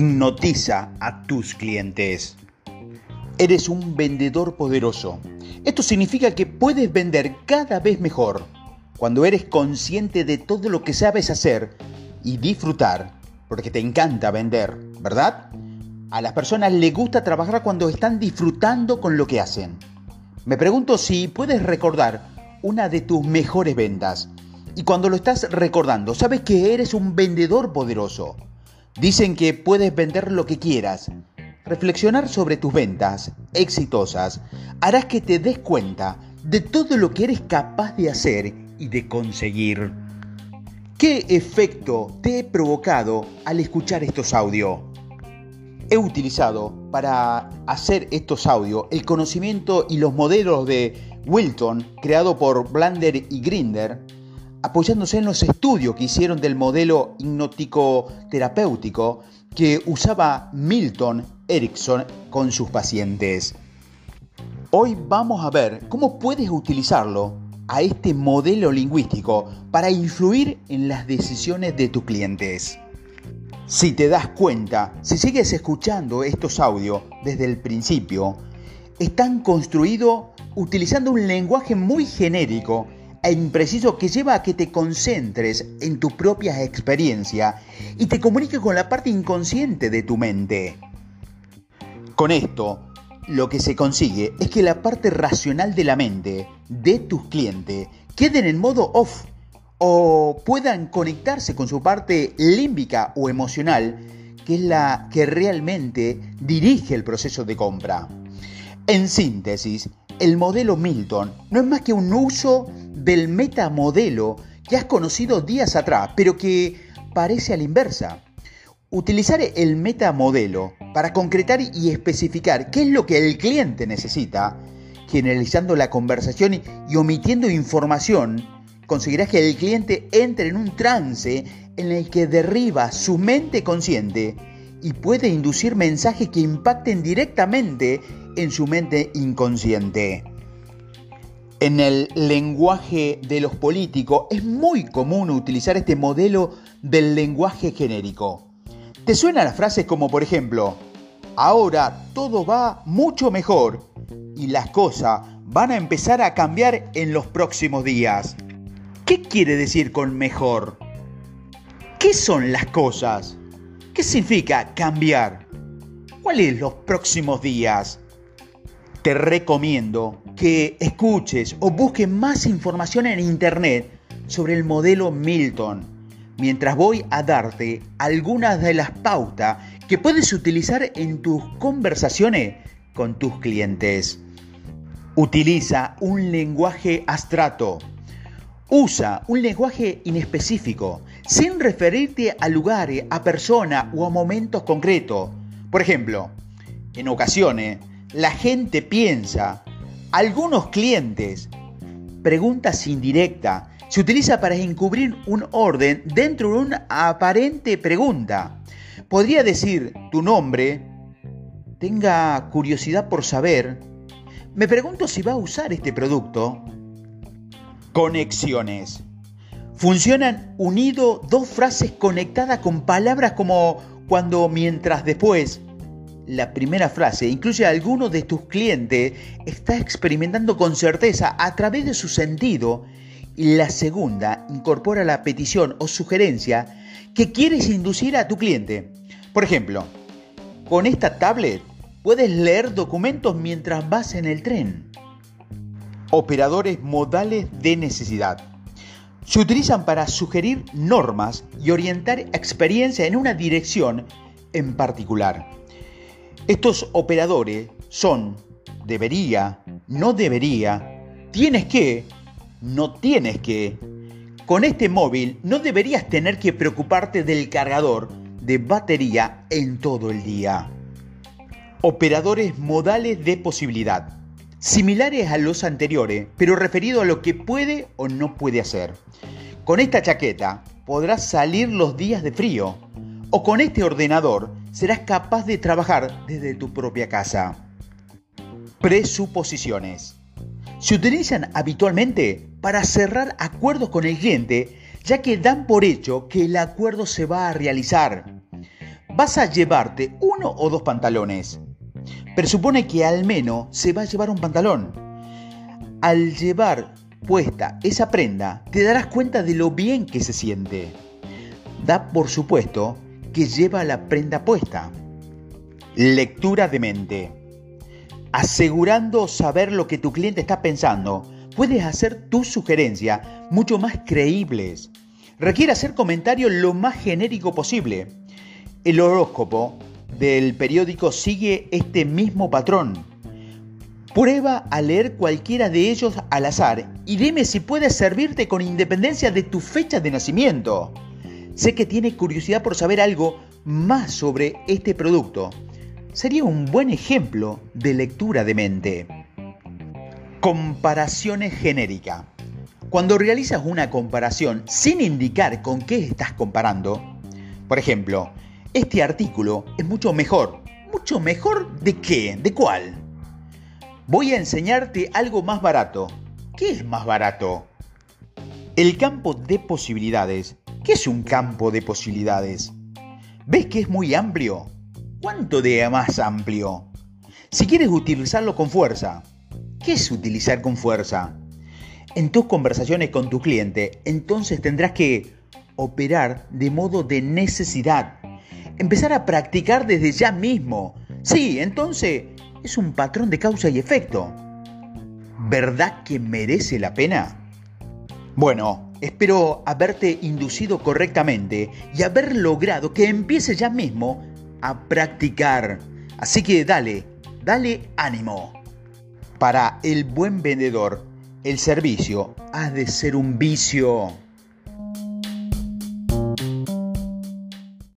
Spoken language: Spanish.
hipnotiza a tus clientes. Eres un vendedor poderoso. Esto significa que puedes vender cada vez mejor cuando eres consciente de todo lo que sabes hacer y disfrutar, porque te encanta vender, ¿verdad? A las personas les gusta trabajar cuando están disfrutando con lo que hacen. Me pregunto si puedes recordar una de tus mejores ventas. Y cuando lo estás recordando, sabes que eres un vendedor poderoso. Dicen que puedes vender lo que quieras. Reflexionar sobre tus ventas exitosas harás que te des cuenta de todo lo que eres capaz de hacer y de conseguir. ¿Qué efecto te he provocado al escuchar estos audios? He utilizado para hacer estos audios el conocimiento y los modelos de Wilton, creado por Blander y Grinder, apoyándose en los estudios que hicieron del modelo hipnótico terapéutico que usaba Milton Erickson con sus pacientes. Hoy vamos a ver cómo puedes utilizarlo a este modelo lingüístico para influir en las decisiones de tus clientes. Si te das cuenta, si sigues escuchando estos audios desde el principio, están construidos utilizando un lenguaje muy genérico impreciso que lleva a que te concentres en tu propia experiencia y te comuniques con la parte inconsciente de tu mente. Con esto, lo que se consigue es que la parte racional de la mente de tus clientes queden en modo off o puedan conectarse con su parte límbica o emocional, que es la que realmente dirige el proceso de compra. En síntesis, el modelo Milton no es más que un uso del metamodelo que has conocido días atrás, pero que parece a la inversa. Utilizar el metamodelo para concretar y especificar qué es lo que el cliente necesita, generalizando la conversación y omitiendo información, conseguirás que el cliente entre en un trance en el que derriba su mente consciente y puede inducir mensajes que impacten directamente en su mente inconsciente. En el lenguaje de los políticos es muy común utilizar este modelo del lenguaje genérico. ¿Te suenan las frases como por ejemplo, ahora todo va mucho mejor y las cosas van a empezar a cambiar en los próximos días? ¿Qué quiere decir con mejor? ¿Qué son las cosas? ¿Qué significa cambiar? ¿Cuáles los próximos días? Te recomiendo que escuches o busques más información en internet sobre el modelo Milton, mientras voy a darte algunas de las pautas que puedes utilizar en tus conversaciones con tus clientes. Utiliza un lenguaje abstracto. Usa un lenguaje inespecífico, sin referirte a lugares, a personas o a momentos concretos. Por ejemplo, en ocasiones la gente piensa, algunos clientes, preguntas indirectas, se utiliza para encubrir un orden dentro de una aparente pregunta. Podría decir tu nombre, tenga curiosidad por saber, me pregunto si va a usar este producto. Conexiones. Funcionan unido dos frases conectadas con palabras como cuando mientras después la primera frase incluye a alguno de tus clientes está experimentando con certeza a través de su sentido y la segunda incorpora la petición o sugerencia que quieres inducir a tu cliente. Por ejemplo, con esta tablet puedes leer documentos mientras vas en el tren. Operadores modales de necesidad. Se utilizan para sugerir normas y orientar experiencia en una dirección en particular. Estos operadores son debería, no debería, tienes que, no tienes que. Con este móvil no deberías tener que preocuparte del cargador de batería en todo el día. Operadores modales de posibilidad. Similares a los anteriores, pero referido a lo que puede o no puede hacer. Con esta chaqueta podrás salir los días de frío, o con este ordenador serás capaz de trabajar desde tu propia casa. Presuposiciones. Se utilizan habitualmente para cerrar acuerdos con el cliente, ya que dan por hecho que el acuerdo se va a realizar. vas a llevarte uno o dos pantalones. Pero supone que al menos se va a llevar un pantalón. Al llevar puesta esa prenda, te darás cuenta de lo bien que se siente. Da por supuesto que lleva la prenda puesta. Lectura de mente. Asegurando saber lo que tu cliente está pensando, puedes hacer tus sugerencias mucho más creíbles. Requiere hacer comentarios lo más genérico posible. El horóscopo del periódico sigue este mismo patrón. Prueba a leer cualquiera de ellos al azar y dime si puede servirte con independencia de tu fecha de nacimiento. Sé que tienes curiosidad por saber algo más sobre este producto. Sería un buen ejemplo de lectura de mente. Comparaciones genéricas. Cuando realizas una comparación sin indicar con qué estás comparando, por ejemplo, este artículo es mucho mejor. ¿Mucho mejor de qué? ¿De cuál? Voy a enseñarte algo más barato. ¿Qué es más barato? El campo de posibilidades. ¿Qué es un campo de posibilidades? ¿Ves que es muy amplio? ¿Cuánto de más amplio? Si quieres utilizarlo con fuerza. ¿Qué es utilizar con fuerza? En tus conversaciones con tu cliente, entonces tendrás que operar de modo de necesidad. Empezar a practicar desde ya mismo. Sí, entonces es un patrón de causa y efecto. ¿Verdad que merece la pena? Bueno, espero haberte inducido correctamente y haber logrado que empieces ya mismo a practicar. Así que dale, dale ánimo. Para el buen vendedor, el servicio ha de ser un vicio.